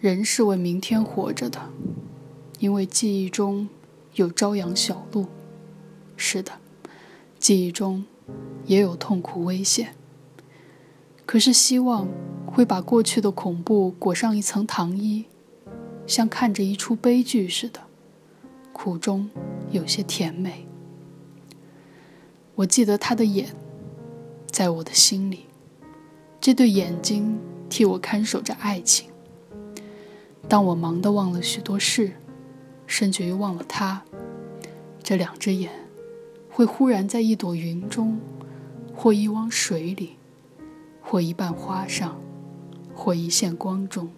人是为明天活着的，因为记忆中有朝阳小路。是的，记忆中也有痛苦危险。可是希望会把过去的恐怖裹上一层糖衣，像看着一出悲剧似的，苦中有些甜美。我记得他的眼，在我的心里，这对眼睛替我看守着爱情。当我忙得忘了许多事，甚至于忘了他，这两只眼会忽然在一朵云中，或一汪水里，或一瓣花上，或一线光中，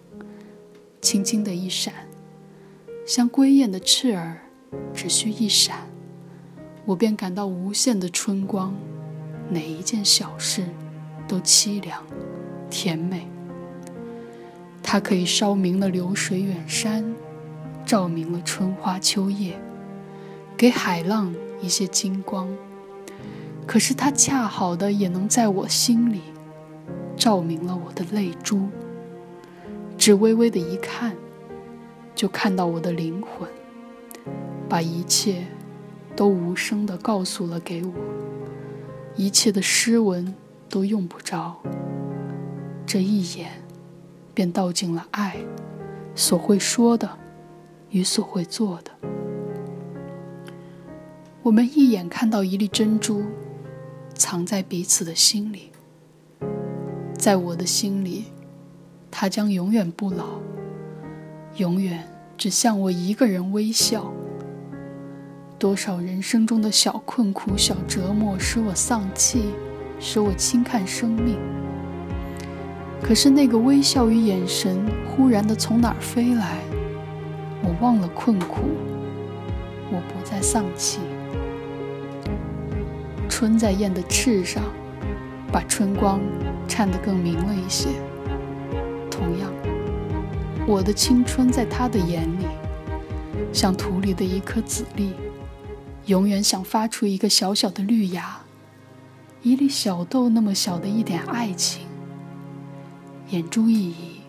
轻轻的一闪，像归雁的翅儿，只需一闪，我便感到无限的春光，哪一件小事都凄凉甜美。它可以烧明了流水远山，照明了春花秋叶，给海浪一些金光。可是它恰好的也能在我心里，照明了我的泪珠。只微微的一看，就看到我的灵魂，把一切都无声的告诉了给我，一切的诗文都用不着，这一眼。便道尽了爱所会说的与所会做的。我们一眼看到一粒珍珠，藏在彼此的心里。在我的心里，它将永远不老，永远只向我一个人微笑。多少人生中的小困苦、小折磨，使我丧气，使我轻看生命。可是那个微笑与眼神忽然的从哪儿飞来？我忘了困苦，我不再丧气。春在燕的翅上，把春光颤得更明了一些。同样，我的青春在他的眼里，像土里的一颗籽粒，永远想发出一个小小的绿芽，一粒小豆那么小的一点爱情。眼珠一移，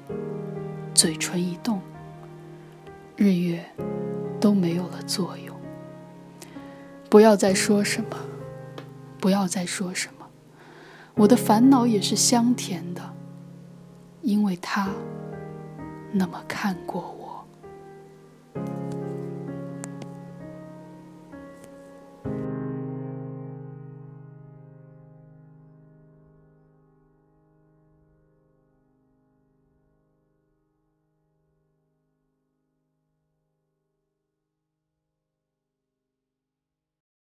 嘴唇一动，日月都没有了作用。不要再说什么，不要再说什么，我的烦恼也是香甜的，因为他那么看过我。